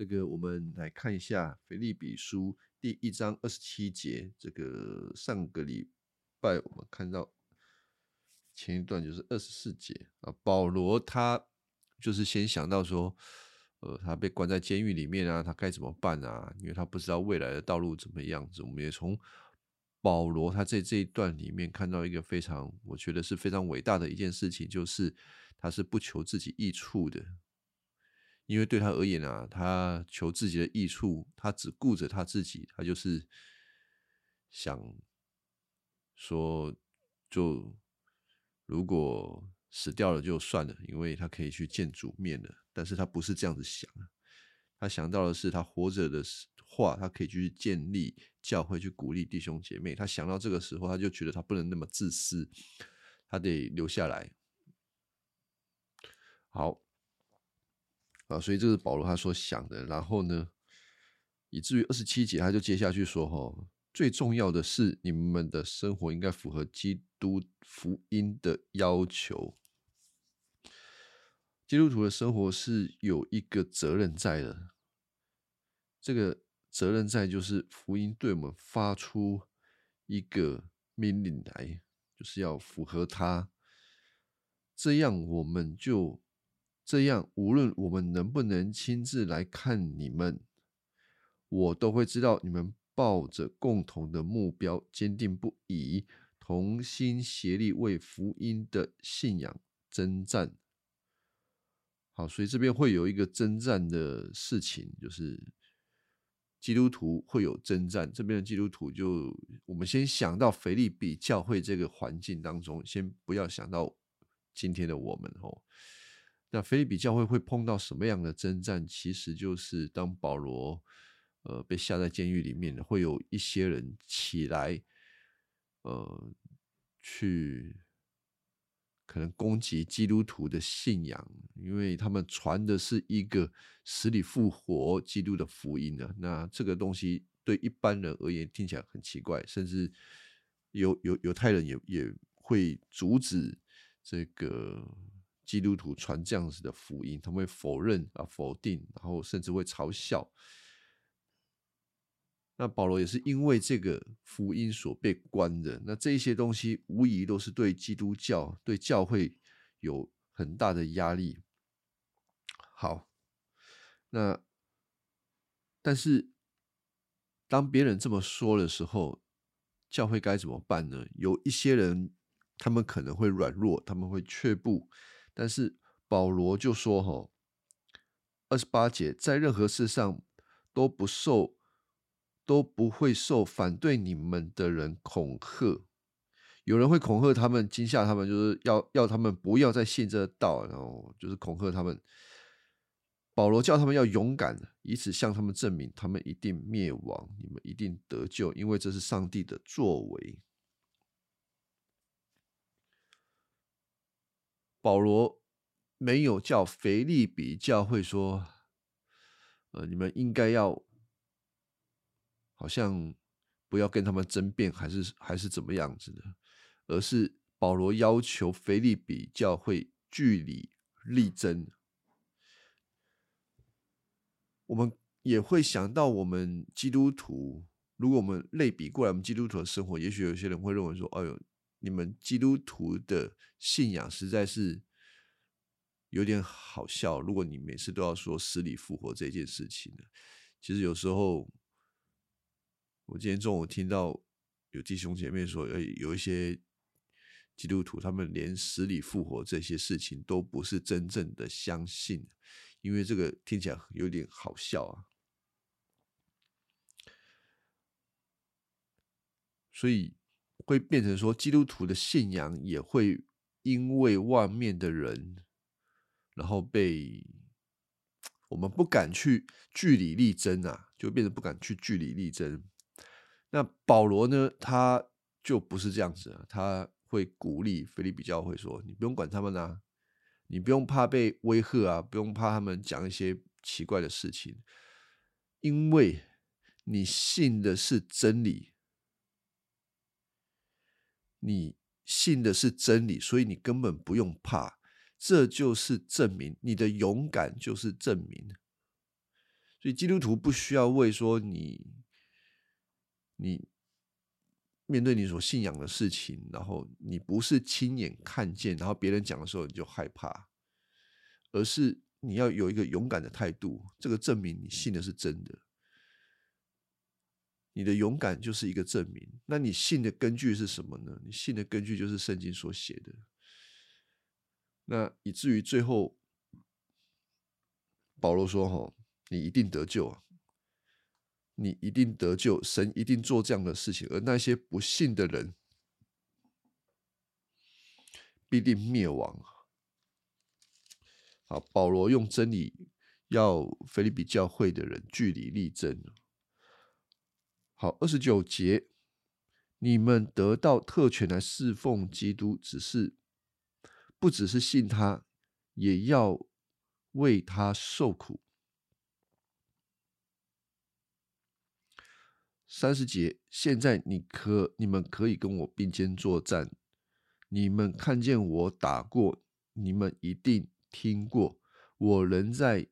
这个我们来看一下腓立比书第一章二十七节。这个上个礼拜我们看到前一段就是二十四节啊，保罗他就是先想到说，呃，他被关在监狱里面啊，他该怎么办啊？因为他不知道未来的道路怎么样子。我们也从保罗他在这一段里面看到一个非常，我觉得是非常伟大的一件事情，就是他是不求自己益处的。因为对他而言啊，他求自己的益处，他只顾着他自己，他就是想说，就如果死掉了就算了，因为他可以去见主面了。但是他不是这样子想他想到的是他活着的话，他可以去建立教会，去鼓励弟兄姐妹。他想到这个时候，他就觉得他不能那么自私，他得留下来。好。啊，所以这是保罗他所想的。然后呢，以至于二十七节，他就接下去说：“哈，最重要的是你们的生活应该符合基督福音的要求。基督徒的生活是有一个责任在的，这个责任在就是福音对我们发出一个命令来，就是要符合他，这样我们就。”这样，无论我们能不能亲自来看你们，我都会知道你们抱着共同的目标，坚定不移，同心协力为福音的信仰征战。好，所以这边会有一个征战的事情，就是基督徒会有征战。这边的基督徒，就我们先想到腓利比教会这个环境当中，先不要想到今天的我们哦。那菲利比教会会碰到什么样的征战？其实就是当保罗呃被下在监狱里面，会有一些人起来，呃，去可能攻击基督徒的信仰，因为他们传的是一个死里复活基督的福音呢。那这个东西对一般人而言听起来很奇怪，甚至犹犹犹太人也也会阻止这个。基督徒传这样子的福音，他们会否认啊、否定，然后甚至会嘲笑。那保罗也是因为这个福音所被关的。那这些东西无疑都是对基督教、对教会有很大的压力。好，那但是当别人这么说的时候，教会该怎么办呢？有一些人，他们可能会软弱，他们会却步。但是保罗就说：“哈，二十八节，在任何事上都不受，都不会受反对你们的人恐吓。有人会恐吓他们，惊吓他们，就是要要他们不要再信这道，然后就是恐吓他们。保罗叫他们要勇敢，以此向他们证明，他们一定灭亡，你们一定得救，因为这是上帝的作为。”保罗没有叫腓利比教会说：“呃，你们应该要好像不要跟他们争辩，还是还是怎么样子的？”而是保罗要求腓利比教会据理力争。我们也会想到，我们基督徒，如果我们类比过来，我们基督徒的生活，也许有些人会认为说：“哎呦。”你们基督徒的信仰实在是有点好笑。如果你每次都要说死里复活这件事情呢，其实有时候，我今天中午听到有弟兄姐妹说，呃，有一些基督徒他们连死里复活这些事情都不是真正的相信，因为这个听起来有点好笑啊。所以。会变成说，基督徒的信仰也会因为外面的人，然后被我们不敢去据理力争啊，就变得不敢去据理力争。那保罗呢，他就不是这样子啊，他会鼓励菲利比教会说：“你不用管他们啊，你不用怕被威吓啊，不用怕他们讲一些奇怪的事情，因为你信的是真理。”你信的是真理，所以你根本不用怕。这就是证明你的勇敢，就是证明。所以基督徒不需要为说你你面对你所信仰的事情，然后你不是亲眼看见，然后别人讲的时候你就害怕，而是你要有一个勇敢的态度，这个证明你信的是真的。你的勇敢就是一个证明。那你信的根据是什么呢？你信的根据就是圣经所写的。那以至于最后，保罗说：“哈，你一定得救啊！你一定得救，神一定做这样的事情，而那些不信的人必定灭亡。”好，保罗用真理要菲利比教会的人据理力争。好，二十九节，你们得到特权来侍奉基督，只是不只是信他，也要为他受苦。三十节，现在你可你们可以跟我并肩作战，你们看见我打过，你们一定听过，我仍在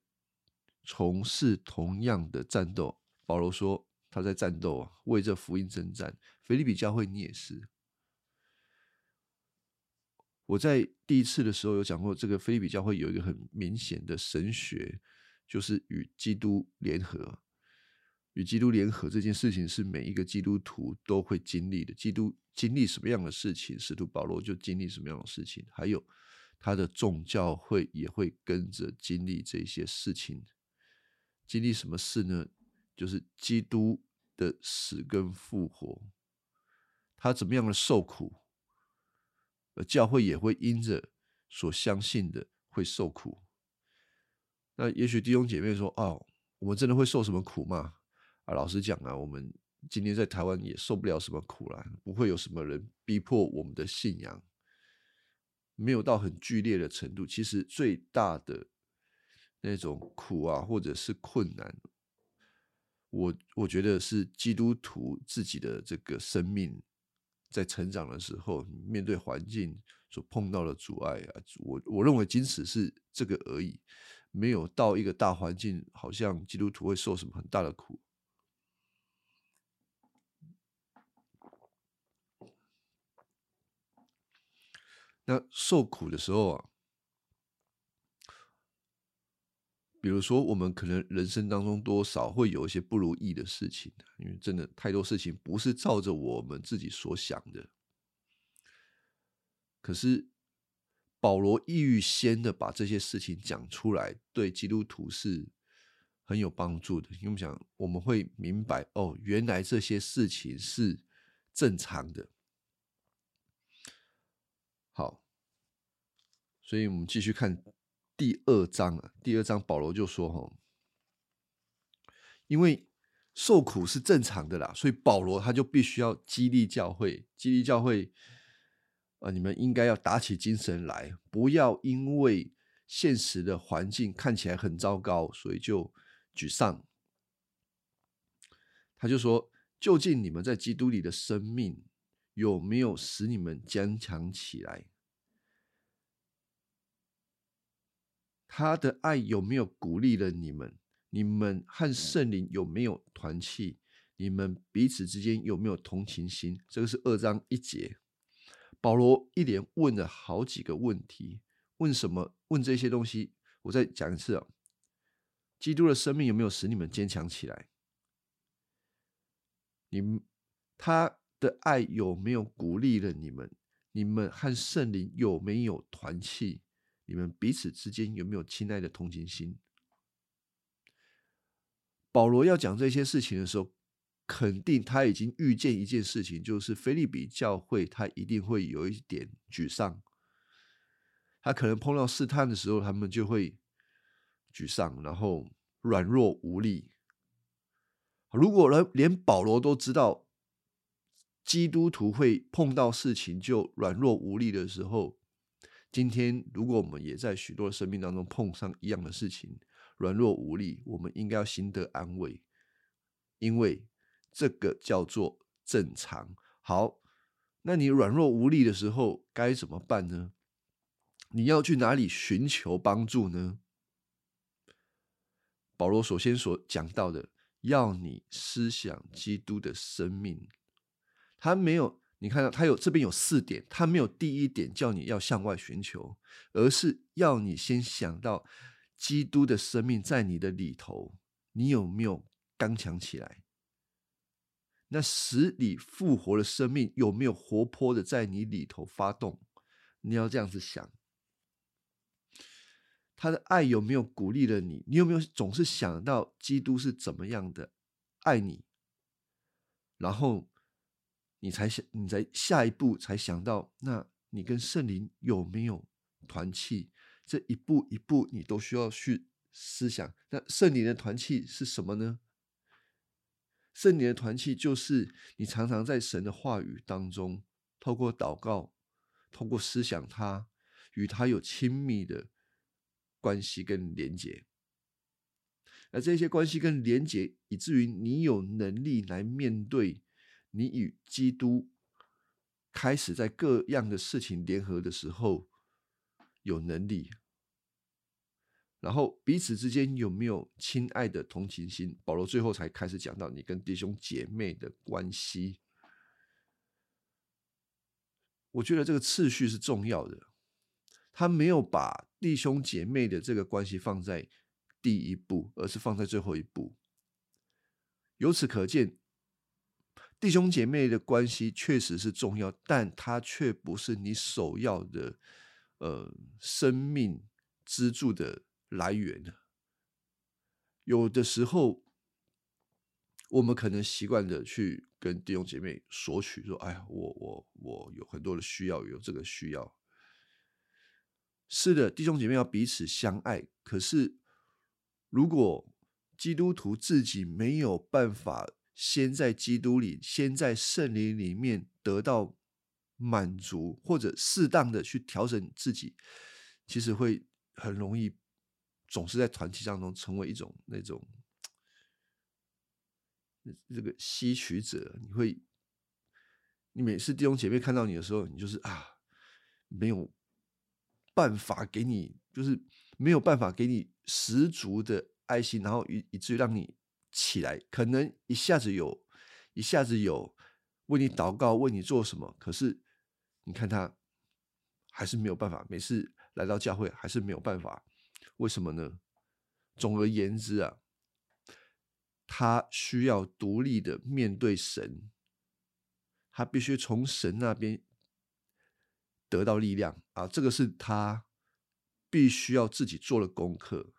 从事同样的战斗。保罗说。他在战斗啊，为这福音征战。菲利比教会，你也是。我在第一次的时候有讲过，这个菲利比教会有一个很明显的神学，就是与基督联合。与基督联合这件事情是每一个基督徒都会经历的。基督经历什么样的事情，使徒保罗就经历什么样的事情，还有他的众教会也会跟着经历这些事情。经历什么事呢？就是基督的死跟复活，他怎么样的受苦，而教会也会因着所相信的会受苦。那也许弟兄姐妹说：“哦，我们真的会受什么苦吗？”啊，老实讲啊，我们今天在台湾也受不了什么苦了，不会有什么人逼迫我们的信仰，没有到很剧烈的程度。其实最大的那种苦啊，或者是困难。我我觉得是基督徒自己的这个生命在成长的时候，面对环境所碰到的阻碍啊，我我认为仅此是这个而已，没有到一个大环境，好像基督徒会受什么很大的苦。那受苦的时候啊。比如说，我们可能人生当中多少会有一些不如意的事情，因为真的太多事情不是照着我们自己所想的。可是保罗预先的把这些事情讲出来，对基督徒是很有帮助的。因为我们讲，我们会明白哦，原来这些事情是正常的。好，所以我们继续看。第二章啊，第二章保罗就说：“哈，因为受苦是正常的啦，所以保罗他就必须要激励教会，激励教会啊，你们应该要打起精神来，不要因为现实的环境看起来很糟糕，所以就沮丧。”他就说：“究竟你们在基督里的生命有没有使你们坚强起来？”他的爱有没有鼓励了你们？你们和圣灵有没有团契？你们彼此之间有没有同情心？这个是二章一节。保罗一连问了好几个问题，问什么？问这些东西。我再讲一次啊，基督的生命有没有使你们坚强起来？你们他的爱有没有鼓励了你们？你们和圣灵有没有团契？你们彼此之间有没有亲爱的同情心？保罗要讲这些事情的时候，肯定他已经预见一件事情，就是菲利比教会他一定会有一点沮丧，他可能碰到试探的时候，他们就会沮丧，然后软弱无力。如果连连保罗都知道基督徒会碰到事情就软弱无力的时候，今天，如果我们也在许多生命当中碰上一样的事情，软弱无力，我们应该要心得安慰，因为这个叫做正常。好，那你软弱无力的时候该怎么办呢？你要去哪里寻求帮助呢？保罗首先所讲到的，要你思想基督的生命，他没有，你看到他有这边有四点，他没有第一点叫你要向外寻求，而是要你先想到基督的生命在你的里头，你有没有刚强起来？那使你复活的生命有没有活泼的在你里头发动？你要这样子想。他的爱有没有鼓励了你？你有没有总是想到基督是怎么样的爱你？然后你才想，你在下一步才想到，那你跟圣灵有没有团契？这一步一步你都需要去思想。那圣灵的团契是什么呢？圣灵的团契就是你常常在神的话语当中，透过祷告，透过思想他，与他有亲密的。关系跟连结，而这些关系跟连结，以至于你有能力来面对你与基督开始在各样的事情联合的时候，有能力。然后彼此之间有没有亲爱的同情心？保罗最后才开始讲到你跟弟兄姐妹的关系。我觉得这个次序是重要的。他没有把弟兄姐妹的这个关系放在第一步，而是放在最后一步。由此可见，弟兄姐妹的关系确实是重要，但它却不是你首要的呃生命支柱的来源有的时候，我们可能习惯的去跟弟兄姐妹索取，说：“哎呀，我我我有很多的需要，有这个需要。”是的，弟兄姐妹要彼此相爱。可是，如果基督徒自己没有办法先在基督里、先在圣灵里面得到满足，或者适当的去调整自己，其实会很容易总是在团体当中成为一种那种这个吸取者。你会，你每次弟兄姐妹看到你的时候，你就是啊，没有。办法给你，就是没有办法给你十足的爱心，然后以以至于让你起来，可能一下子有，一下子有为你祷告，为你做什么，可是你看他还是没有办法，每次来到教会还是没有办法，为什么呢？总而言之啊，他需要独立的面对神，他必须从神那边。得到力量啊，这个是他必须要自己做的功课，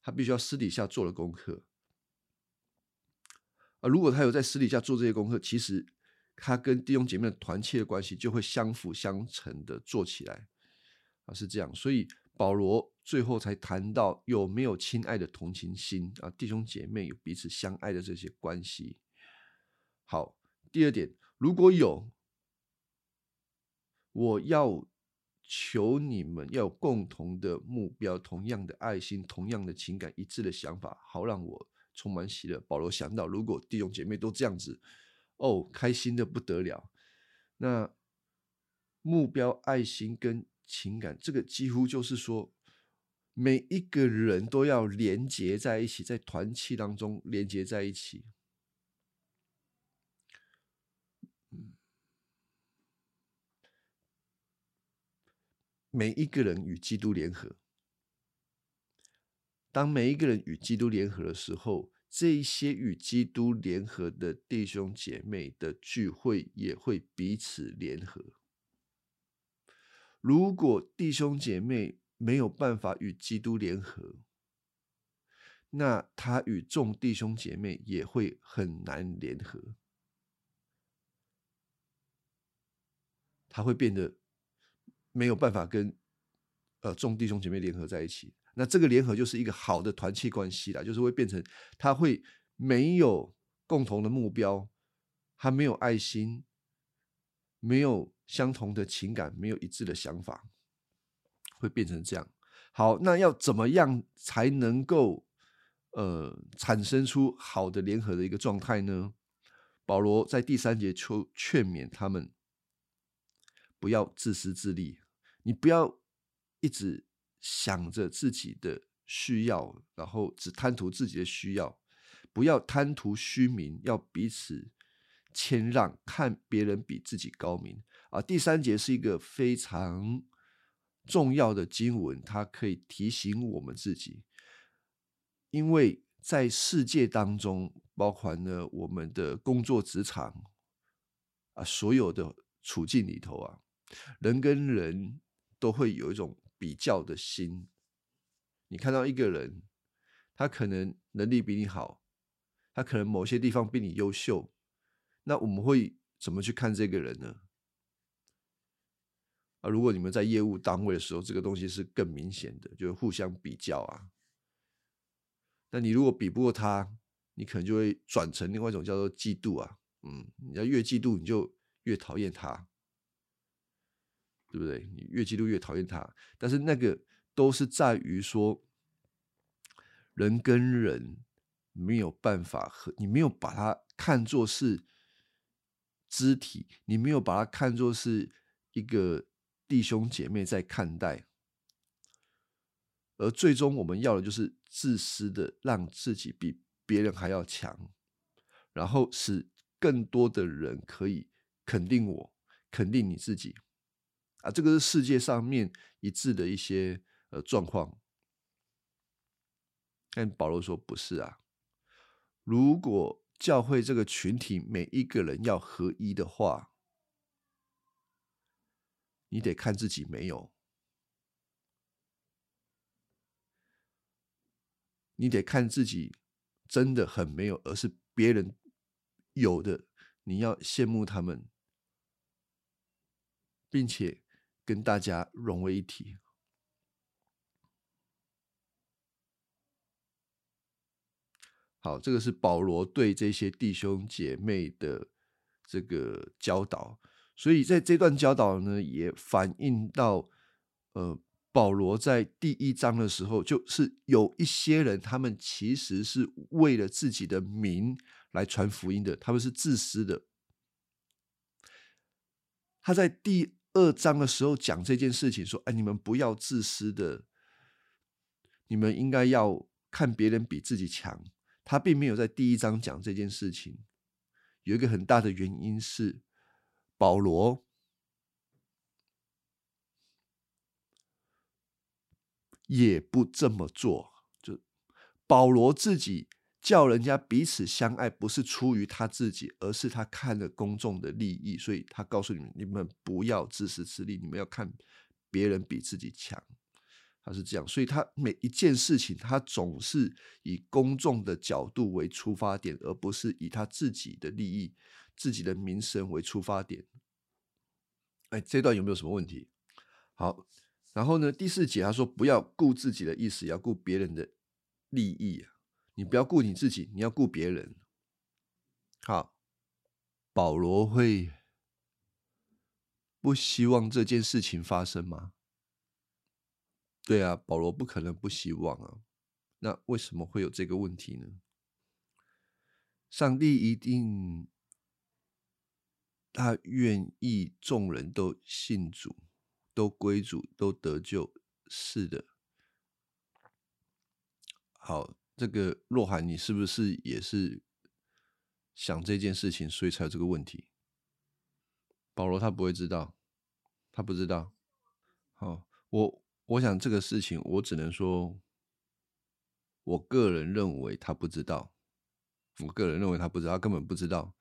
他必须要私底下做的功课。啊，如果他有在私底下做这些功课，其实他跟弟兄姐妹的团契的关系就会相辅相成的做起来啊，是这样。所以保罗最后才谈到有没有亲爱的同情心啊，弟兄姐妹有彼此相爱的这些关系。好，第二点，如果有。我要求你们要有共同的目标，同样的爱心，同样的情感，一致的想法，好让我充满喜乐。保罗想到，如果弟兄姐妹都这样子，哦，开心的不得了。那目标、爱心跟情感，这个几乎就是说，每一个人都要连结在一起，在团契当中连结在一起。每一个人与基督联合，当每一个人与基督联合的时候，这一些与基督联合的弟兄姐妹的聚会也会彼此联合。如果弟兄姐妹没有办法与基督联合，那他与众弟兄姐妹也会很难联合，他会变得。没有办法跟呃众弟兄姐妹联合在一起，那这个联合就是一个好的团契关系啦，就是会变成他会没有共同的目标，他没有爱心，没有相同的情感，没有一致的想法，会变成这样。好，那要怎么样才能够呃产生出好的联合的一个状态呢？保罗在第三节就劝勉他们不要自私自利。你不要一直想着自己的需要，然后只贪图自己的需要，不要贪图虚名，要彼此谦让，看别人比自己高明啊。第三节是一个非常重要的经文，它可以提醒我们自己，因为在世界当中，包含了我们的工作职场啊，所有的处境里头啊，人跟人都会有一种比较的心。你看到一个人，他可能能力比你好，他可能某些地方比你优秀，那我们会怎么去看这个人呢？啊，如果你们在业务单位的时候，这个东西是更明显的，就是互相比较啊。那你如果比不过他，你可能就会转成另外一种叫做嫉妒啊。嗯，你要越嫉妒，你就越讨厌他，对不对？你越嫉妒越讨厌他，但是那个。都是在于说，人跟人没有办法和你没有把它看作是肢体，你没有把它看作是一个弟兄姐妹在看待，而最终我们要的就是自私的让自己比别人还要强，然后使更多的人可以肯定我，肯定你自己啊！这个是世界上面一致的一些。呃，状况，但保罗说不是啊。如果教会这个群体每一个人要合一的话，你得看自己没有，你得看自己真的很没有，而是别人有的，你要羡慕他们，并且跟大家融为一体。好，这个是保罗对这些弟兄姐妹的这个教导，所以在这段教导呢，也反映到，呃，保罗在第一章的时候，就是有一些人，他们其实是为了自己的名来传福音的，他们是自私的。他在第二章的时候讲这件事情，说：“哎，你们不要自私的，你们应该要看别人比自己强。”他并没有在第一章讲这件事情，有一个很大的原因是保罗也不这么做。就保罗自己叫人家彼此相爱，不是出于他自己，而是他看了公众的利益，所以他告诉你们：你们不要自私自利，你们要看别人比自己强。他是这样，所以他每一件事情，他总是以公众的角度为出发点，而不是以他自己的利益、自己的名声为出发点。哎，这段有没有什么问题？好，然后呢，第四节他说，不要顾自己的意思，要顾别人的利益啊！你不要顾你自己，你要顾别人。好，保罗会不希望这件事情发生吗？对啊，保罗不可能不希望啊。那为什么会有这个问题呢？上帝一定他愿意众人都信主，都归主，都得救。是的。好，这个若涵，你是不是也是想这件事情，所以才有这个问题？保罗他不会知道，他不知道。好，我。我想这个事情，我只能说，我个人认为他不知道。我个人认为他不知道，他根本不知道。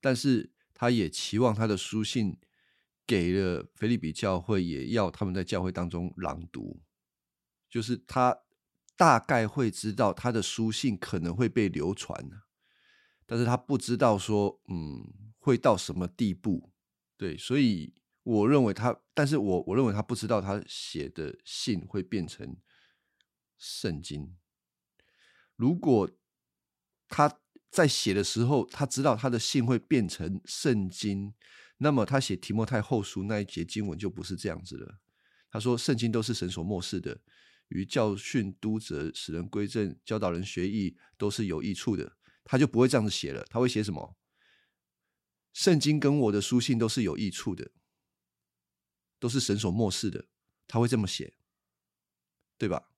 但是他也期望他的书信给了菲利比教会，也要他们在教会当中朗读。就是他大概会知道他的书信可能会被流传但是他不知道说，嗯，会到什么地步。对，所以。我认为他，但是我我认为他不知道他写的信会变成圣经。如果他在写的时候，他知道他的信会变成圣经，那么他写提摩太后书那一节经文就不是这样子了。他说圣经都是神所漠视的，与教训、督责、使人归正、教导人学艺都是有益处的。他就不会这样子写了，他会写什么？圣经跟我的书信都是有益处的。都是神所漠视的，他会这么写，对吧？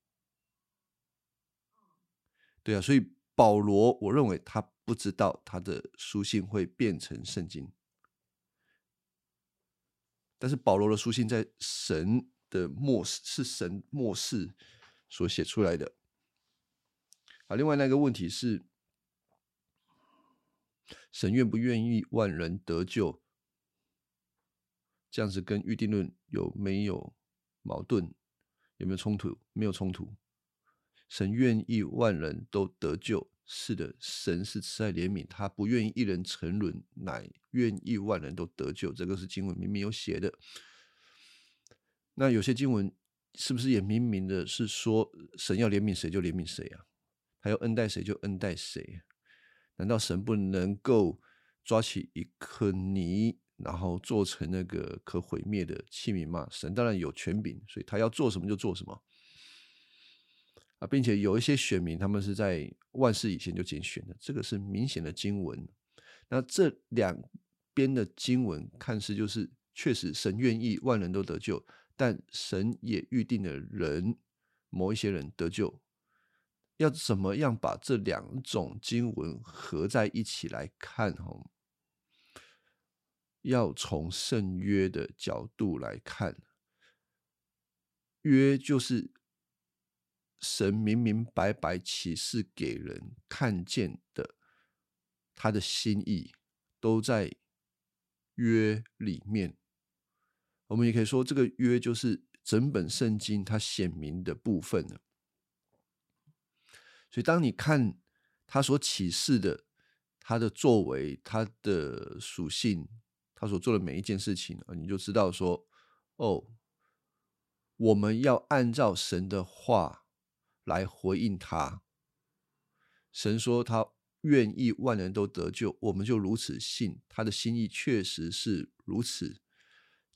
对啊，所以保罗，我认为他不知道他的书信会变成圣经，但是保罗的书信在神的末世是神末世所写出来的。啊，另外那个问题是，神愿不愿意万人得救？这样子跟预定论有没有矛盾？有没有冲突？没有冲突。神愿意万人都得救，是的，神是慈爱怜悯，他不愿意一人沉沦，乃愿意万人都得救。这个是经文明明有写的。那有些经文是不是也明明的是说，神要怜悯谁就怜悯谁啊？他要恩待谁就恩待谁？难道神不能够抓起一颗泥，然后做成那个可毁灭的器皿吗？神当然有权柄，所以他要做什么就做什么。啊，并且有一些选民，他们是在万世以前就拣选的，这个是明显的经文。那这两边的经文看似就是确实神愿意万人都得救，但神也预定了人某一些人得救。要怎么样把这两种经文合在一起来看？哦，要从圣约的角度来看，约就是。神明明白白启示给人看见的，他的心意都在约里面。我们也可以说，这个约就是整本圣经它显明的部分了。所以，当你看他所启示的，他的作为、他的属性、他所做的每一件事情，你就知道说，哦，我们要按照神的话。来回应他，神说他愿意万人都得救，我们就如此信，他的心意确实是如此。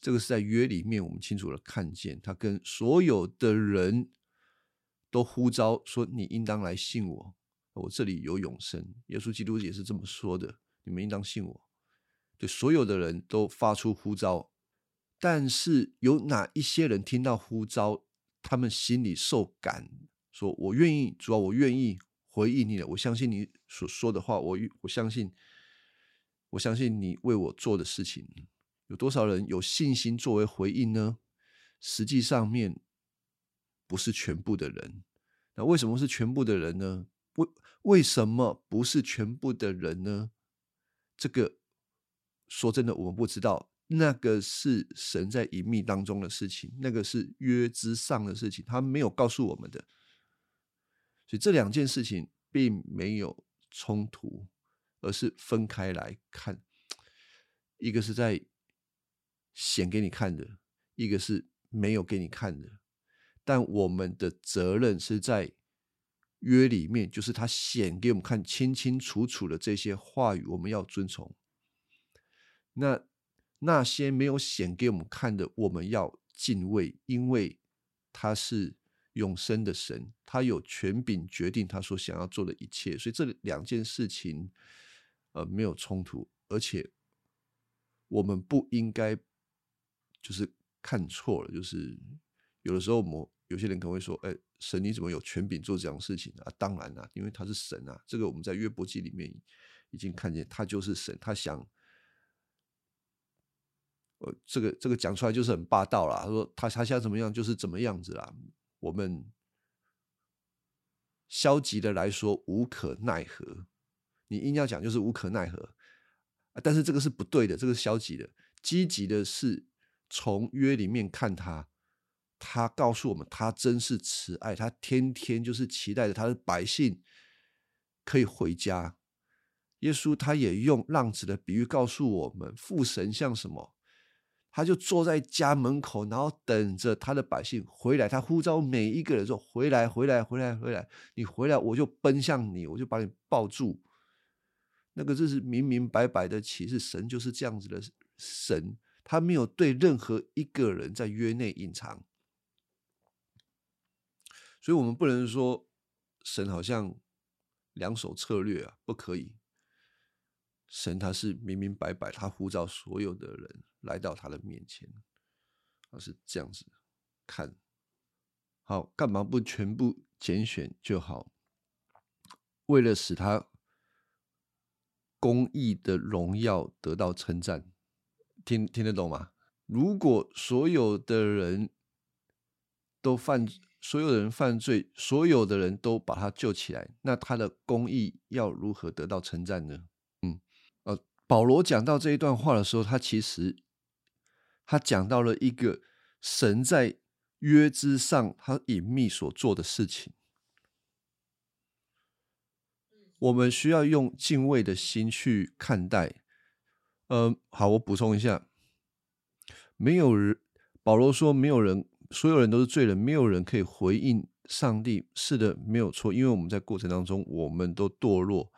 这个是在约里面，我们清楚的看见，他跟所有的人都呼召说：“你应当来信我，我这里有永生。”耶稣基督也是这么说的：“你们应当信我。”对所有的人都发出呼召，但是有哪一些人听到呼召，他们心里受感？说：“我愿意，主要我愿意回应你了。我相信你所说的话，我我相信，我相信你为我做的事情。有多少人有信心作为回应呢？实际上面不是全部的人。那为什么是全部的人呢？为为什么不是全部的人呢？这个说真的，我们不知道。那个是神在隐秘当中的事情，那个是约之上的事情，他没有告诉我们的。”所以这两件事情并没有冲突，而是分开来看。一个是在显给你看的，一个是没有给你看的。但我们的责任是在约里面，就是他显给我们看清清楚楚的这些话语，我们要遵从。那那些没有显给我们看的，我们要敬畏，因为他是。永生的神，他有权柄决定他所想要做的一切，所以这两件事情，呃，没有冲突，而且我们不应该就是看错了，就是有的时候，我们有些人可能会说：“哎，神你怎么有权柄做这样的事情啊？”当然啦，因为他是神啊。这个我们在约伯记里面已经看见，他就是神，他想，呃，这个这个讲出来就是很霸道啦。他说他他想怎么样就是怎么样子啦。我们消极的来说无可奈何，你硬要讲就是无可奈何，但是这个是不对的，这个是消极的。积极的是从约里面看他，他告诉我们他真是慈爱，他天天就是期待着他的百姓可以回家。耶稣他也用浪子的比喻告诉我们，父神像什么？他就坐在家门口，然后等着他的百姓回来。他呼召每一个人说：“回来，回来，回来，回来！你回来，我就奔向你，我就把你抱住。”那个这是明明白白的启示，神就是这样子的神，他没有对任何一个人在约内隐藏。所以，我们不能说神好像两手策略啊，不可以。神他是明明白白，他呼召所有的人。来到他的面前，他是这样子看好，干嘛不全部拣选就好？为了使他公义的荣耀得到称赞，听听得懂吗？如果所有的人都犯，所有人犯罪，所有的人都把他救起来，那他的公义要如何得到称赞呢？嗯，呃，保罗讲到这一段话的时候，他其实他讲到了一个神在约之上他隐秘所做的事情。我们需要用敬畏的心去看待。呃，好，我补充一下，没有人，保罗说没有人，所有人都是罪人，没有人可以回应上帝。是的，没有错，因为我们在过程当中，我们都堕落。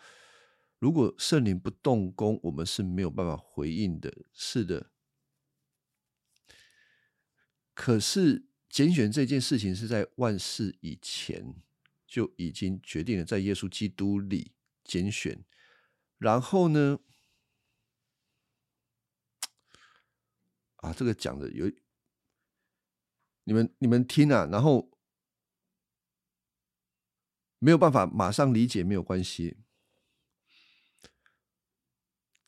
如果圣灵不动工，我们是没有办法回应的。是的，可是拣选这件事情是在万事以前。就已经决定了在耶稣基督里拣选，然后呢，啊，这个讲的有你们你们听啊，然后没有办法马上理解没有关系，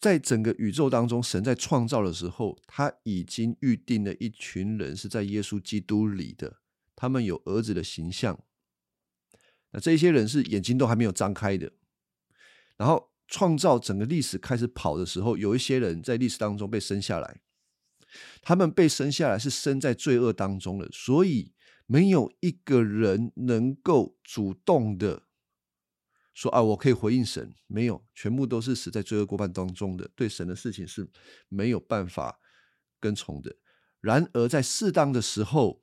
在整个宇宙当中，神在创造的时候，他已经预定了一群人是在耶稣基督里的，他们有儿子的形象。那这些人是眼睛都还没有张开的，然后创造整个历史开始跑的时候，有一些人在历史当中被生下来，他们被生下来是生在罪恶当中的，所以没有一个人能够主动的说啊，我可以回应神，没有，全部都是死在罪恶过半当中的，对神的事情是没有办法跟从的。然而在适当的时候。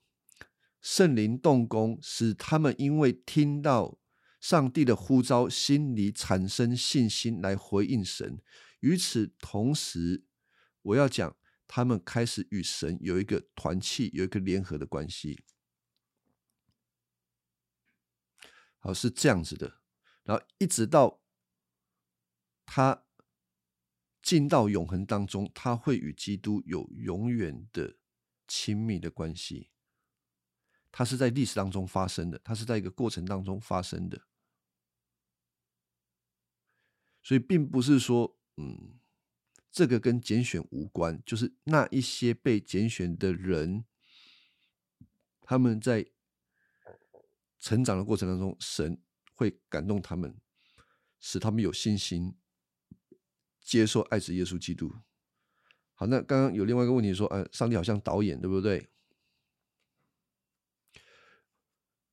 圣灵动工，使他们因为听到上帝的呼召，心里产生信心来回应神。与此同时，我要讲，他们开始与神有一个团契，有一个联合的关系。好，是这样子的。然后一直到他进到永恒当中，他会与基督有永远的亲密的关系。它是在历史当中发生的，它是在一个过程当中发生的，所以并不是说，嗯，这个跟拣选无关，就是那一些被拣选的人，他们在成长的过程当中，神会感动他们，使他们有信心接受爱子耶稣基督。好，那刚刚有另外一个问题说，呃，上帝好像导演，对不对？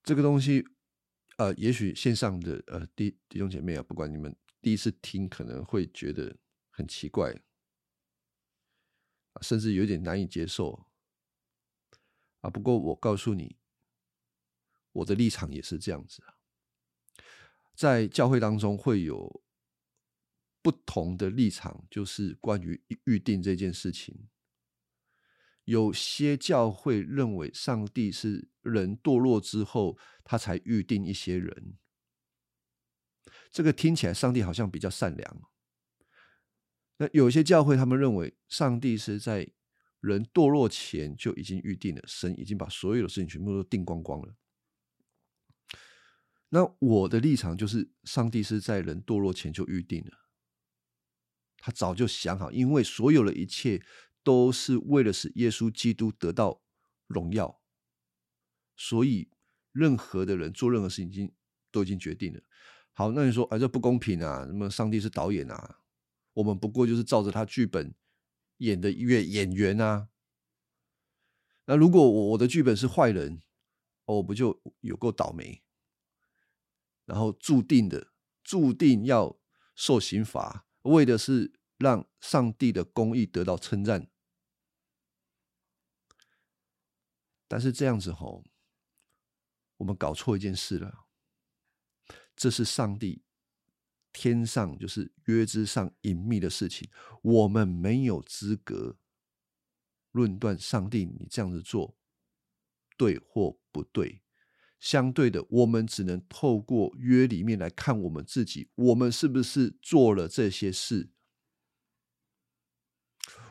这个东西，呃，也许线上的呃弟弟兄姐妹啊，不管你们第一次听，可能会觉得很奇怪，甚至有点难以接受啊。不过我告诉你，我的立场也是这样子啊。在教会当中会有不同的立场，就是关于预定这件事情。有些教会认为上帝是人堕落之后，他才预定一些人。这个听起来上帝好像比较善良。那有些教会他们认为上帝是在人堕落前就已经预定了，神已经把所有的事情全部都定光光了。那我的立场就是，上帝是在人堕落前就预定了，他早就想好，因为所有的一切。都是为了使耶稣基督得到荣耀，所以任何的人做任何事情，已经都已经决定了。好，那你说，哎，这不公平啊！那么上帝是导演啊，我们不过就是照着他剧本演的乐演员啊。那如果我我的剧本是坏人，我不就有够倒霉？然后注定的，注定要受刑罚，为的是让上帝的公义得到称赞。但是这样子吼，我们搞错一件事了。这是上帝天上就是约之上隐秘的事情，我们没有资格论断上帝你这样子做对或不对。相对的，我们只能透过约里面来看我们自己，我们是不是做了这些事？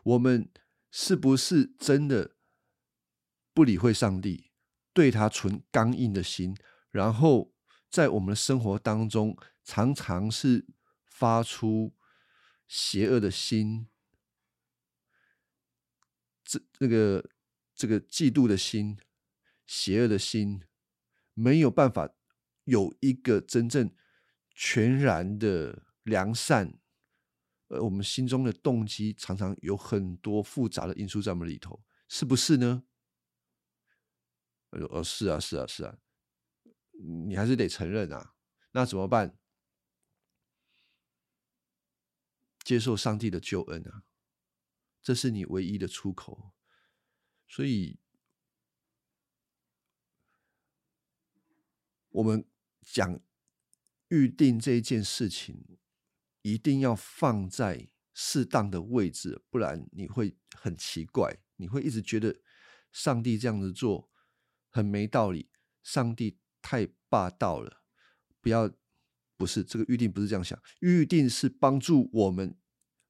我们是不是真的？不理会上帝，对他存刚硬的心，然后在我们的生活当中常常是发出邪恶的心，这那个这个嫉妒的心，邪恶的心，没有办法有一个真正全然的良善。呃，我们心中的动机常常有很多复杂的因素在我们里头，是不是呢？呃，是啊，是啊，是啊，你还是得承认啊。那怎么办？接受上帝的救恩啊，这是你唯一的出口。所以，我们讲预定这一件事情。一定要放在适当的位置，不然你会很奇怪，你会一直觉得上帝这样子做很没道理，上帝太霸道了。不要，不是这个预定不是这样想，预定是帮助我们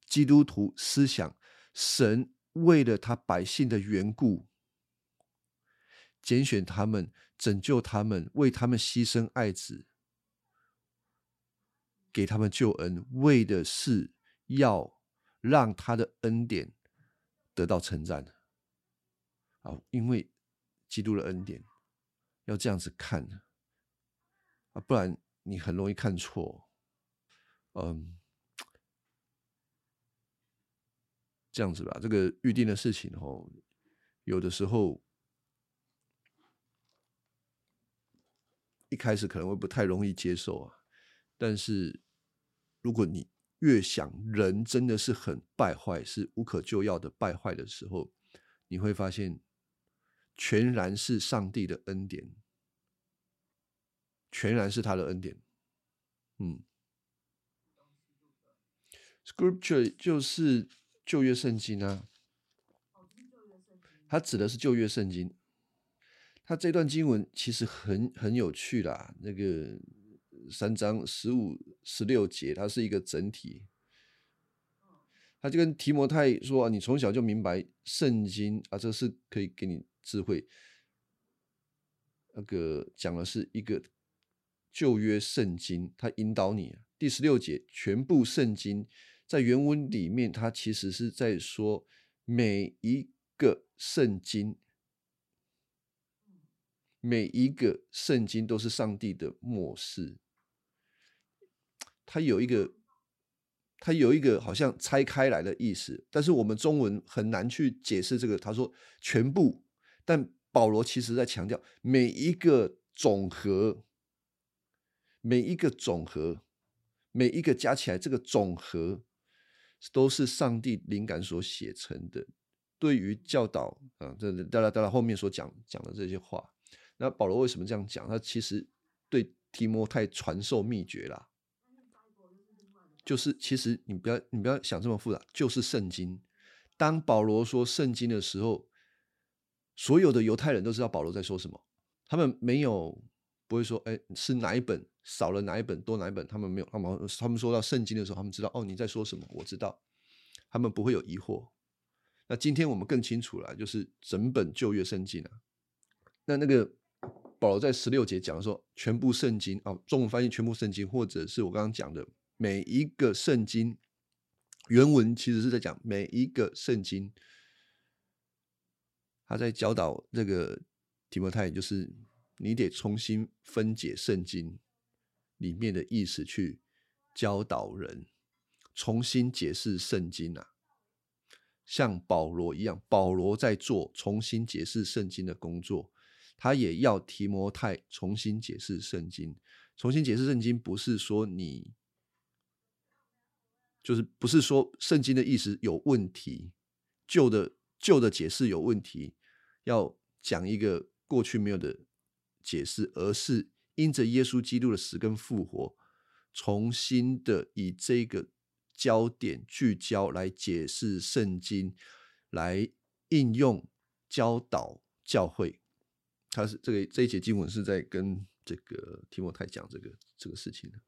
基督徒思想，神为了他百姓的缘故，拣选他们，拯救他们，为他们牺牲爱子。给他们救恩，为的是要让他的恩典得到称赞啊！因为基督的恩典要这样子看啊，不然你很容易看错。嗯，这样子吧，这个预定的事情哦，有的时候一开始可能会不太容易接受啊，但是。如果你越想人真的是很败坏，是无可救药的败坏的时候，你会发现全然是上帝的恩典，全然是他的恩典。嗯，Scripture 就是旧约圣经啊，它指的是旧约圣经。它这段经文其实很很有趣啦，那个。三章十五、十六节，它是一个整体。他就跟提摩太说啊：“你从小就明白圣经啊，这是可以给你智慧。那个讲的是一个旧约圣经，它引导你。第十六节，全部圣经在原文里面，它其实是在说每一个圣经，每一个圣经都是上帝的末世。”它有一个，它有一个好像拆开来的意思，但是我们中文很难去解释这个。他说全部，但保罗其实在强调每一个总和，每一个总和，每一个加起来，这个总和都是上帝灵感所写成的。对于教导啊，这当然当然后面所讲讲的这些话，那保罗为什么这样讲？他其实对提摩太传授秘诀啦。就是，其实你不要，你不要想这么复杂，就是圣经。当保罗说圣经的时候，所有的犹太人都知道保罗在说什么。他们没有不会说，哎，是哪一本少了哪一本多哪一本？他们没有，他们他们说到圣经的时候，他们知道哦，你在说什么？我知道，他们不会有疑惑。那今天我们更清楚了，就是整本旧约圣经啊。那那个保罗在十六节讲说，全部圣经啊，中文翻译全部圣经，或者是我刚刚讲的。每一个圣经原文其实是在讲每一个圣经，他在教导这个提摩太，就是你得重新分解圣经里面的意思，去教导人，重新解释圣经啊。像保罗一样，保罗在做重新解释圣经的工作，他也要提摩太重新解释圣经。重新解释圣经，不是说你。就是不是说圣经的意思有问题，旧的旧的解释有问题，要讲一个过去没有的解释，而是因着耶稣基督的死跟复活，重新的以这个焦点聚焦来解释圣经，来应用教导教会。他是这个这一节经文是在跟这个提摩太讲这个这个事情的。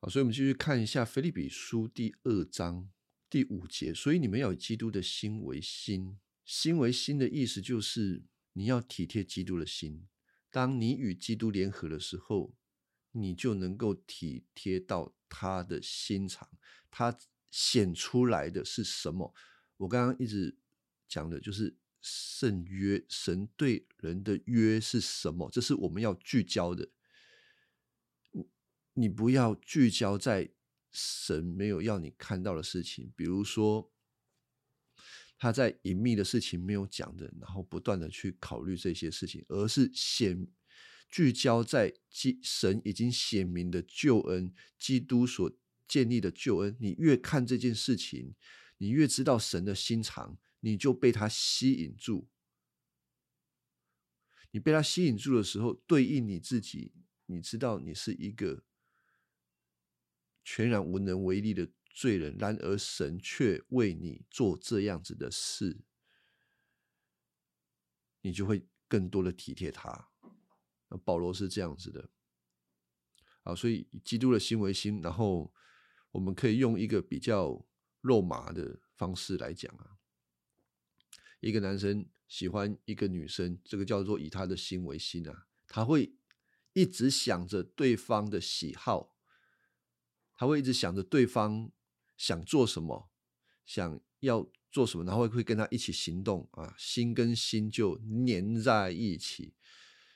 好，所以我们继续看一下《菲利比书》第二章第五节。所以你们要以基督的心为心，心为心的意思就是你要体贴基督的心。当你与基督联合的时候，你就能够体贴到他的心肠，他显出来的是什么？我刚刚一直讲的就是圣约，神对人的约是什么？这是我们要聚焦的。你不要聚焦在神没有要你看到的事情，比如说他在隐秘的事情没有讲的，然后不断的去考虑这些事情，而是显聚焦在基神已经显明的救恩，基督所建立的救恩。你越看这件事情，你越知道神的心肠，你就被他吸引住。你被他吸引住的时候，对应你自己，你知道你是一个。全然无能为力的罪人，然而神却为你做这样子的事，你就会更多的体贴他。保罗是这样子的，啊，所以基督的心为心，然后我们可以用一个比较肉麻的方式来讲啊，一个男生喜欢一个女生，这个叫做以他的心为心啊，他会一直想着对方的喜好。他会一直想着对方想做什么，想要做什么，然后会跟他一起行动啊，心跟心就粘在一起，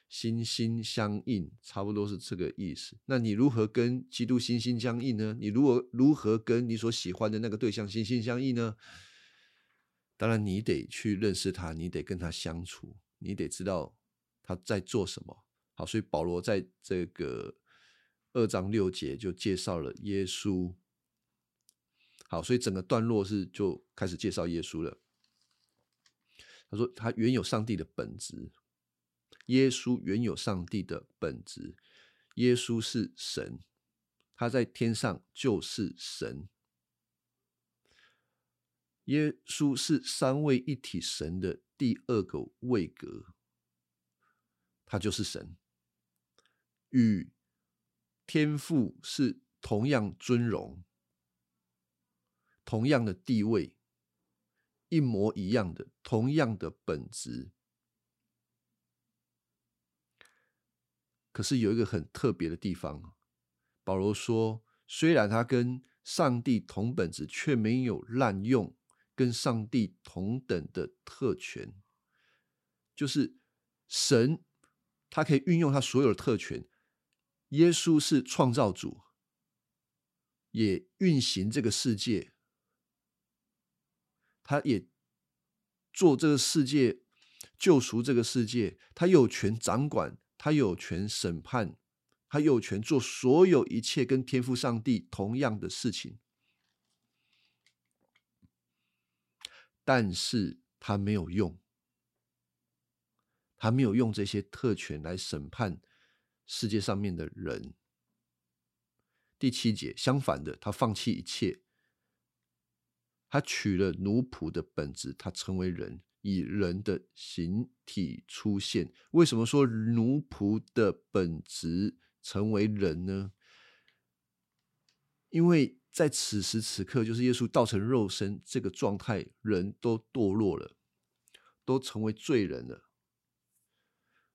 心心相印，差不多是这个意思。那你如何跟基督心心相印呢？你如何如何跟你所喜欢的那个对象心心相印呢？当然，你得去认识他，你得跟他相处，你得知道他在做什么。好，所以保罗在这个。二章六节就介绍了耶稣，好，所以整个段落是就开始介绍耶稣了。他说他原有上帝的本质，耶稣原有上帝的本质，耶稣是神，他在天上就是神，耶稣是三位一体神的第二个位格，他就是神，与。天父是同样尊荣、同样的地位、一模一样的、同样的本质。可是有一个很特别的地方，保罗说，虽然他跟上帝同本质，却没有滥用跟上帝同等的特权，就是神他可以运用他所有的特权。耶稣是创造主，也运行这个世界，他也做这个世界，救赎这个世界，他有权掌管，他有权审判，他有权做所有一切跟天赋上帝同样的事情，但是他没有用，他没有用这些特权来审判。世界上面的人，第七节相反的，他放弃一切，他取了奴仆的本质，他成为人，以人的形体出现。为什么说奴仆的本质成为人呢？因为在此时此刻，就是耶稣道成肉身这个状态，人都堕落了，都成为罪人了。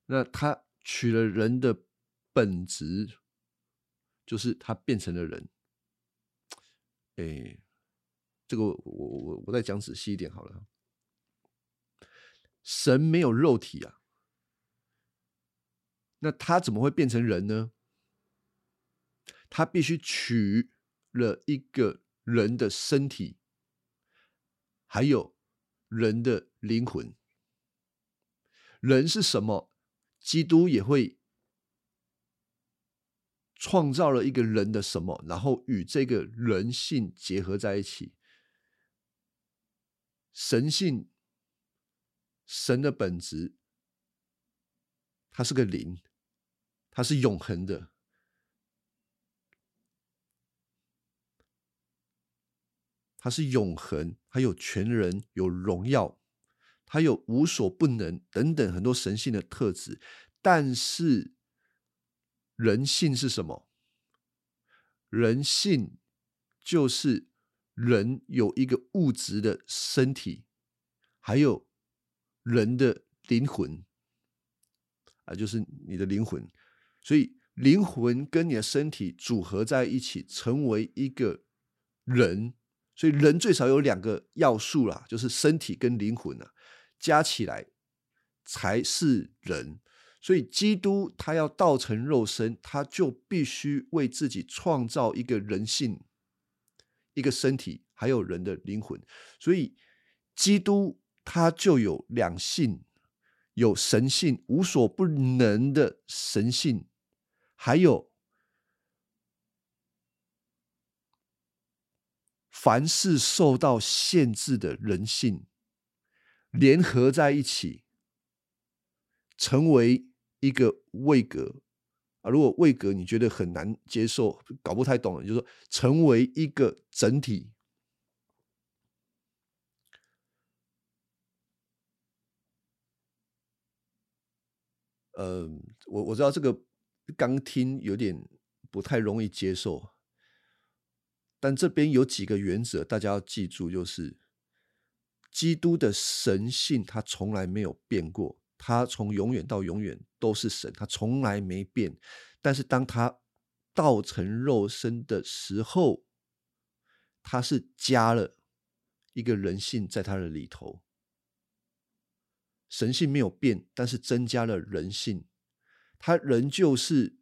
那他取了人的。本质就是他变成了人，哎，这个我我我再讲仔细一点好了。神没有肉体啊，那他怎么会变成人呢？他必须取了一个人的身体，还有人的灵魂。人是什么？基督也会。创造了一个人的什么，然后与这个人性结合在一起，神性，神的本质，它是个灵，它是永恒的，它是永恒，它有全人，有荣耀，它有无所不能等等很多神性的特质，但是。人性是什么？人性就是人有一个物质的身体，还有人的灵魂啊，就是你的灵魂。所以灵魂跟你的身体组合在一起，成为一个人。所以人最少有两个要素啦，就是身体跟灵魂啊，加起来才是人。所以基督他要道成肉身，他就必须为自己创造一个人性、一个身体，还有人的灵魂。所以基督他就有两性，有神性，无所不能的神性，还有。凡是受到限制的人性联合在一起，成为一个位格如果位格你觉得很难接受、搞不太懂，就是说成为一个整体。嗯，我我知道这个刚听有点不太容易接受。但这边有几个原则，大家要记住，就是基督的神性，他从来没有变过，他从永远到永远都是神，他从来没变。但是当他道成肉身的时候，他是加了一个人性在他的里头，神性没有变，但是增加了人性，他仍旧是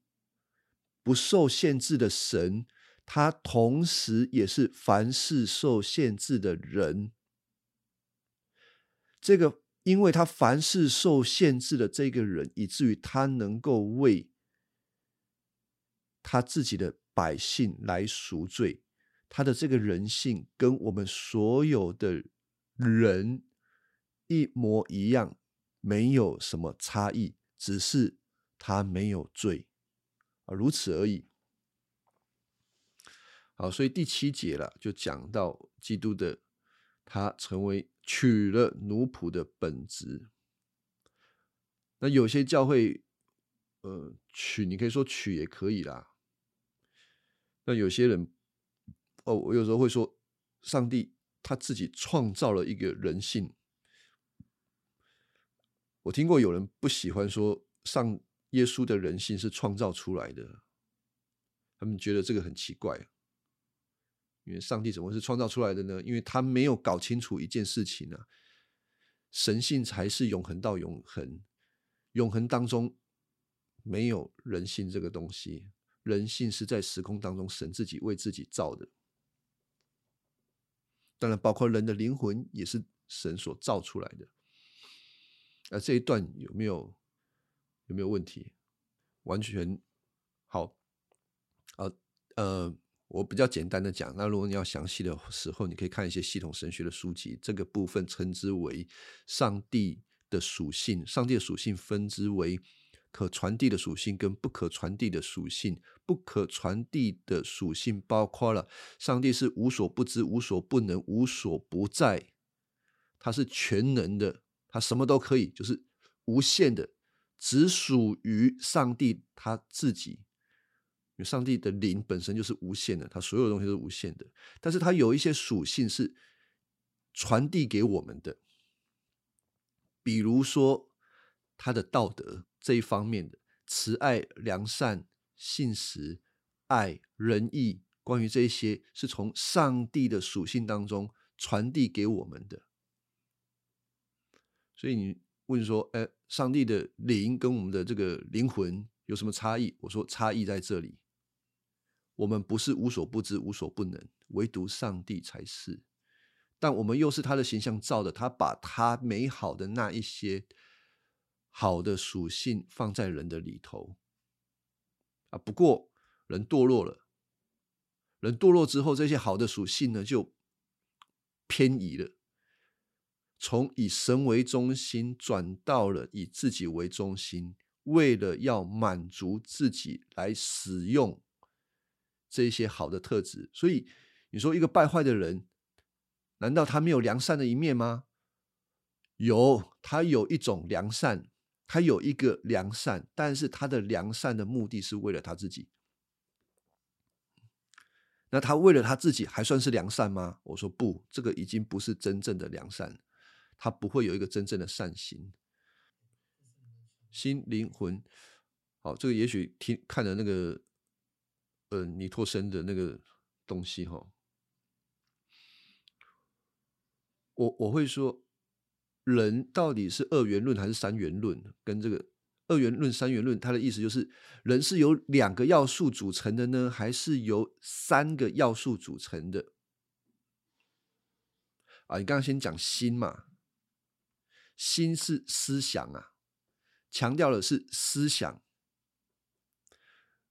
不受限制的神。他同时也是凡事受限制的人。这个，因为他凡事受限制的这个人，以至于他能够为他自己的百姓来赎罪。他的这个人性跟我们所有的人一模一样，没有什么差异，只是他没有罪啊，如此而已。好，所以第七节了，就讲到基督的他成为取了奴仆的本质。那有些教会，呃，取你可以说取也可以啦。那有些人，哦，我有时候会说，上帝他自己创造了一个人性。我听过有人不喜欢说上耶稣的人性是创造出来的，他们觉得这个很奇怪。因为上帝怎么会是创造出来的呢？因为他没有搞清楚一件事情呢，神性才是永恒到永恒，永恒当中没有人性这个东西，人性是在时空当中神自己为自己造的，当然包括人的灵魂也是神所造出来的。啊，这一段有没有有没有问题？完全好，啊，呃。我比较简单的讲，那如果你要详细的时候，你可以看一些系统神学的书籍。这个部分称之为上帝的属性。上帝的属性分之为可传递的属性跟不可传递的属性。不可传递的属性包括了上帝是无所不知、无所不能、无所不在，他是全能的，他什么都可以，就是无限的，只属于上帝他自己。因为上帝的灵本身就是无限的，他所有东西都是无限的，但是他有一些属性是传递给我们的，比如说他的道德这一方面的慈爱、良善、信实、爱、仁义，关于这一些是从上帝的属性当中传递给我们的。所以你问说，哎，上帝的灵跟我们的这个灵魂有什么差异？我说差异在这里。我们不是无所不知、无所不能，唯独上帝才是。但我们又是他的形象造的，他把他美好的那一些好的属性放在人的里头啊。不过人堕落了，人堕落之后，这些好的属性呢就偏移了，从以神为中心转到了以自己为中心，为了要满足自己来使用。这一些好的特质，所以你说一个败坏的人，难道他没有良善的一面吗？有，他有一种良善，他有一个良善，但是他的良善的目的是为了他自己。那他为了他自己还算是良善吗？我说不，这个已经不是真正的良善，他不会有一个真正的善心，心灵魂。好，这个也许听看了那个呃尼托生的那个东西哈，我我会说，人到底是二元论还是三元论？跟这个二元论、三元论，它的意思就是，人是由两个要素组成的呢，还是由三个要素组成的？啊，你刚刚先讲心嘛，心是思想啊，强调的是思想。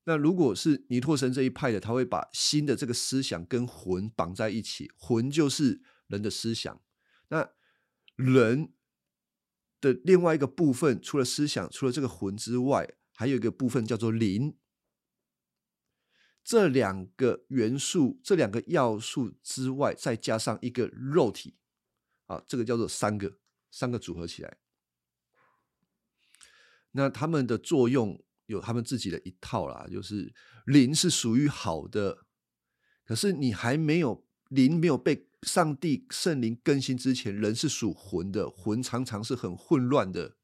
那如果是尼托神这一派的，他会把心的这个思想跟魂绑在一起，魂就是人的思想。那人的另外一个部分，除了思想，除了这个魂之外，还有一个部分叫做灵。这两个元素，这两个要素之外，再加上一个肉体，啊，这个叫做三个，三个组合起来。那他们的作用有他们自己的一套啦，就是灵是属于好的，可是你还没有灵没有被上帝圣灵更新之前，人是属魂的，魂常常是很混乱的，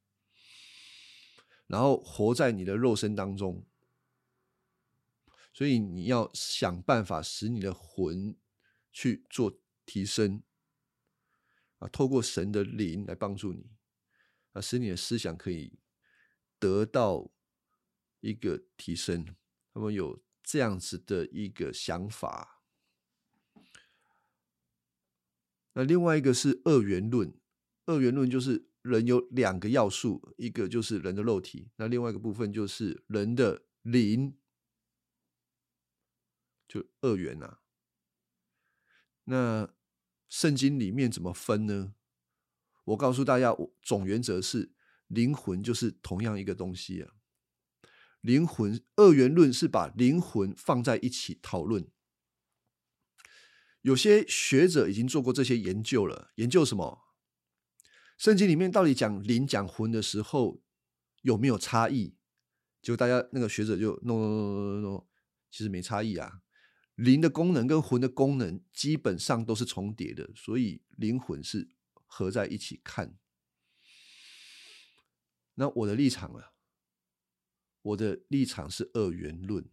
然后活在你的肉身当中。所以你要想办法使你的魂去做提升啊，透过神的灵来帮助你啊，使你的思想可以得到一个提升。他们有这样子的一个想法。那另外一个是二元论，二元论就是人有两个要素，一个就是人的肉体，那另外一个部分就是人的灵。就二元呐，那圣经里面怎么分呢？我告诉大家，总原则是灵魂就是同样一个东西啊。灵魂二元论是把灵魂放在一起讨论。有些学者已经做过这些研究了，研究什么？圣经里面到底讲灵讲魂的时候有没有差异？就大家那个学者就 no no no no no，其实没差异啊。灵的功能跟魂的功能基本上都是重叠的，所以灵魂是合在一起看。那我的立场啊，我的立场是二元论，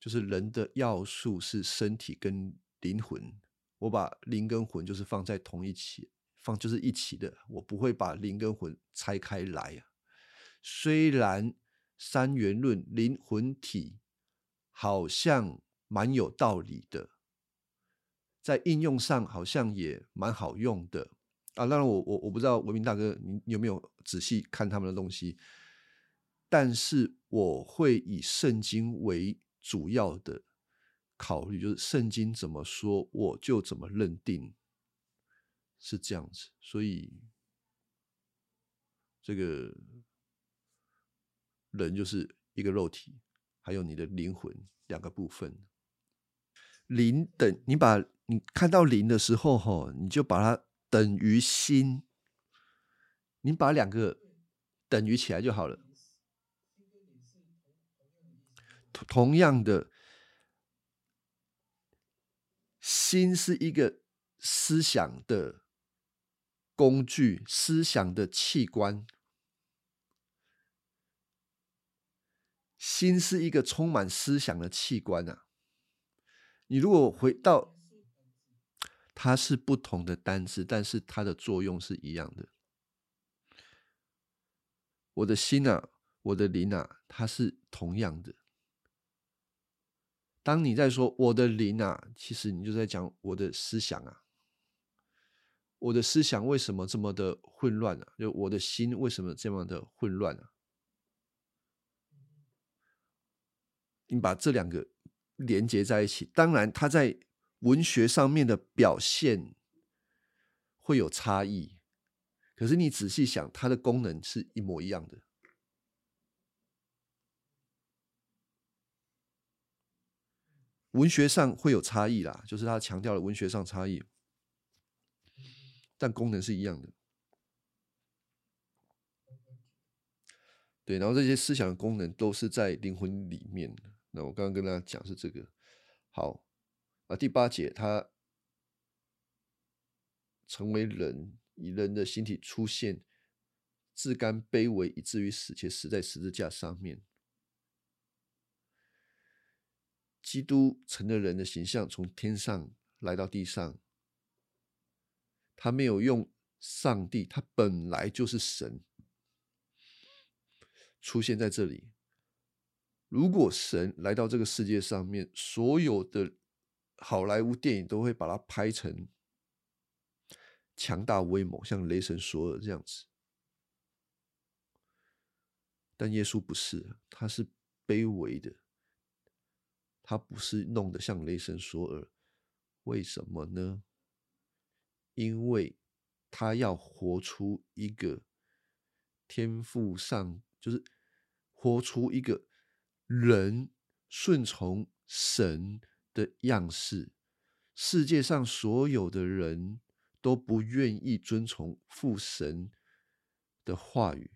就是人的要素是身体跟灵魂，我把灵跟魂就是放在同一起，放就是一起的，我不会把灵跟魂拆开来啊。虽然三元论灵魂体。好像蛮有道理的，在应用上好像也蛮好用的啊。当然，我我我不知道文明大哥你有没有仔细看他们的东西，但是我会以圣经为主要的考虑，就是圣经怎么说，我就怎么认定，是这样子。所以，这个人就是一个肉体。还有你的灵魂两个部分，灵等你把你看到灵的时候，哈，你就把它等于心，你把两个等于起来就好了。同样的，心是一个思想的工具，思想的器官。心是一个充满思想的器官啊！你如果回到，它是不同的单字，但是它的作用是一样的。我的心啊，我的灵啊，它是同样的。当你在说我的灵啊，其实你就在讲我的思想啊。我的思想为什么这么的混乱呢？就我的心为什么这么的混乱呢？你把这两个连接在一起，当然它在文学上面的表现会有差异，可是你仔细想，它的功能是一模一样的。文学上会有差异啦，就是他强调了文学上差异，但功能是一样的。对，然后这些思想的功能都是在灵魂里面的。那我刚刚跟大家讲是这个，好啊，第八节他成为人，以人的形体出现自甘卑微以至于死，且死在十字架上面。基督成了人的形象，从天上来到地上。他没有用上帝，他本来就是神，出现在这里。如果神来到这个世界上面，所有的好莱坞电影都会把它拍成强大威猛，像雷神索尔这样子。但耶稣不是，他是卑微的。他不是弄得像雷神索尔，为什么呢？因为他要活出一个天赋上，就是活出一个人顺从神的样式。世界上所有的人都不愿意遵从父神的话语，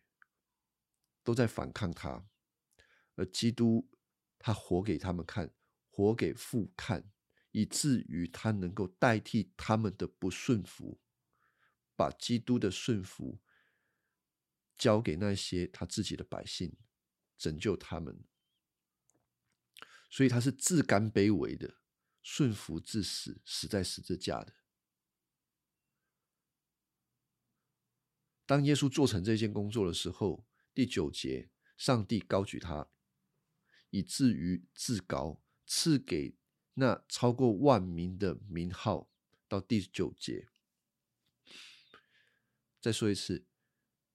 都在反抗他，而基督他活给他们看。活给父看，以至于他能够代替他们的不顺服，把基督的顺服交给那些他自己的百姓，拯救他们。所以他是自甘卑微的，顺服至死，死在十字架的。当耶稣做成这件工作的时候，第九节，上帝高举他，以至于至高。赐给那超过万名的名号，到第九节。再说一次，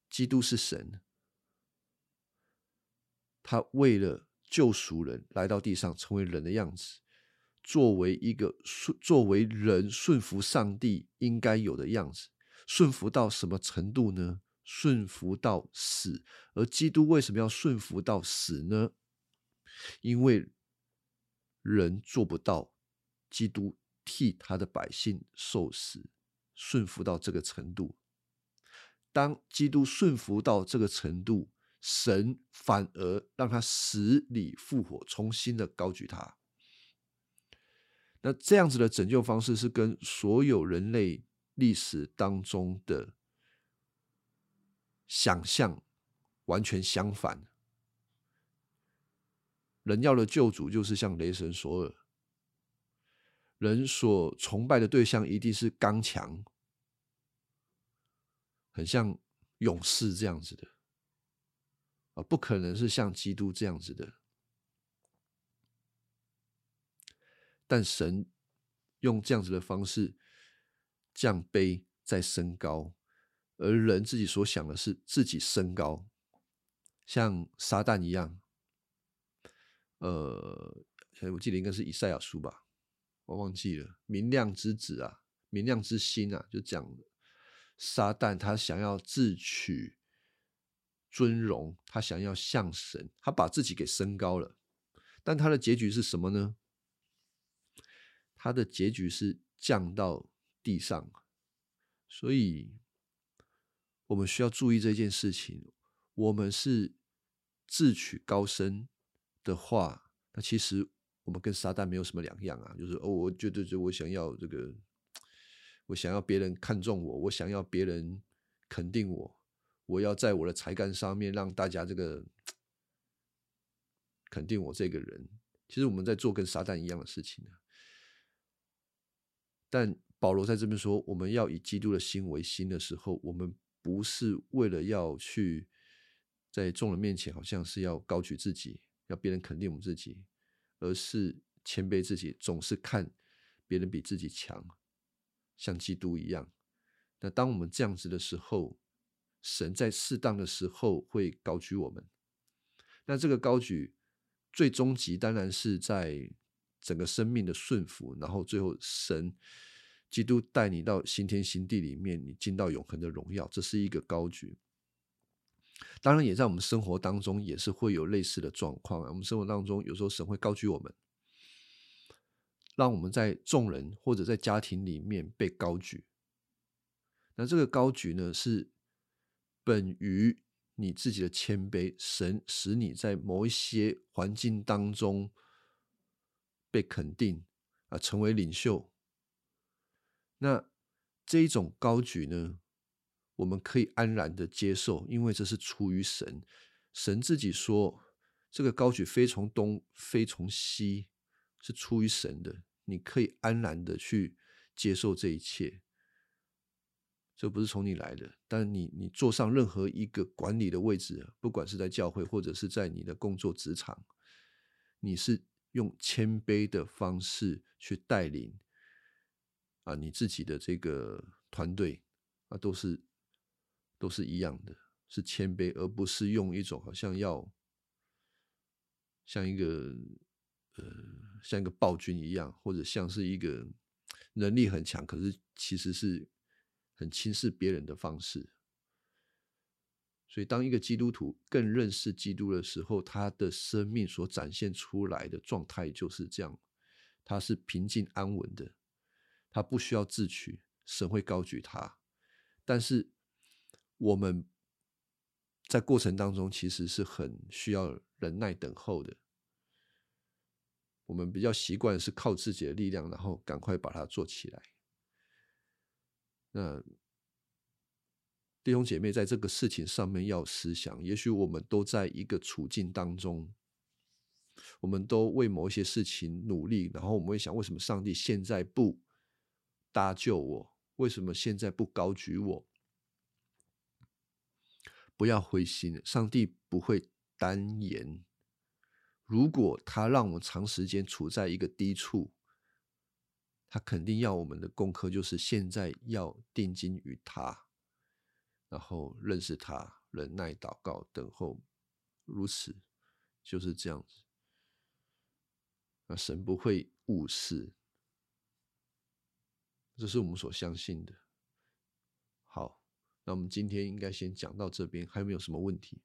基督是神，他为了救赎人来到地上，成为人的样子，作为一个顺作为人顺服上帝应该有的样子，顺服到什么程度呢？顺服到死。而基督为什么要顺服到死呢？因为。人做不到，基督替他的百姓受死，顺服到这个程度。当基督顺服到这个程度，神反而让他死里复活，重新的高举他。那这样子的拯救方式是跟所有人类历史当中的想象完全相反。人要的救主就是像雷神索尔，人所崇拜的对象一定是刚强，很像勇士这样子的啊，不可能是像基督这样子的。但神用这样子的方式降卑再升高，而人自己所想的是自己升高，像撒旦一样。呃，我记得应该是以赛亚书吧，我忘记了。明亮之子啊，明亮之心啊，就讲撒旦他想要自取尊荣，他想要像神，他把自己给升高了。但他的结局是什么呢？他的结局是降到地上。所以，我们需要注意这件事情。我们是自取高升。的话，那其实我们跟撒旦没有什么两样啊，就是哦，我觉得就我想要这个，我想要别人看重我，我想要别人肯定我，我要在我的才干上面让大家这个肯定我这个人。其实我们在做跟撒旦一样的事情但保罗在这边说，我们要以基督的心为心的时候，我们不是为了要去在众人面前，好像是要高举自己。要别人肯定我们自己，而是谦卑自己，总是看别人比自己强，像基督一样。那当我们这样子的时候，神在适当的时候会高举我们。那这个高举最终极当然是在整个生命的顺服，然后最后神基督带你到新天新地里面，你进到永恒的荣耀，这是一个高举。当然，也在我们生活当中也是会有类似的状况。我们生活当中有时候神会高举我们，让我们在众人或者在家庭里面被高举。那这个高举呢，是本于你自己的谦卑，神使你在某一些环境当中被肯定啊，成为领袖。那这一种高举呢？我们可以安然的接受，因为这是出于神。神自己说，这个高举非从东，非从西，是出于神的。你可以安然的去接受这一切，这不是从你来的。但你你坐上任何一个管理的位置，不管是在教会或者是在你的工作职场，你是用谦卑的方式去带领啊你自己的这个团队啊，都是都是一样的。是谦卑，而不是用一种好像要像一个呃像一个暴君一样，或者像是一个能力很强，可是其实是很轻视别人的方式。所以，当一个基督徒更认识基督的时候，他的生命所展现出来的状态就是这样：他是平静安稳的，他不需要自取，神会高举他。但是我们。在过程当中，其实是很需要忍耐等候的。我们比较习惯是靠自己的力量，然后赶快把它做起来。那弟兄姐妹在这个事情上面要思想，也许我们都在一个处境当中，我们都为某一些事情努力，然后我们会想：为什么上帝现在不搭救我？为什么现在不高举我？不要灰心，上帝不会单言。如果他让我们长时间处在一个低处，他肯定要我们的功课就是现在要定睛于他，然后认识他，忍耐祷告，等候，如此就是这样子。那神不会误事，这是我们所相信的。好。那我们今天应该先讲到这边，还有没有什么问题？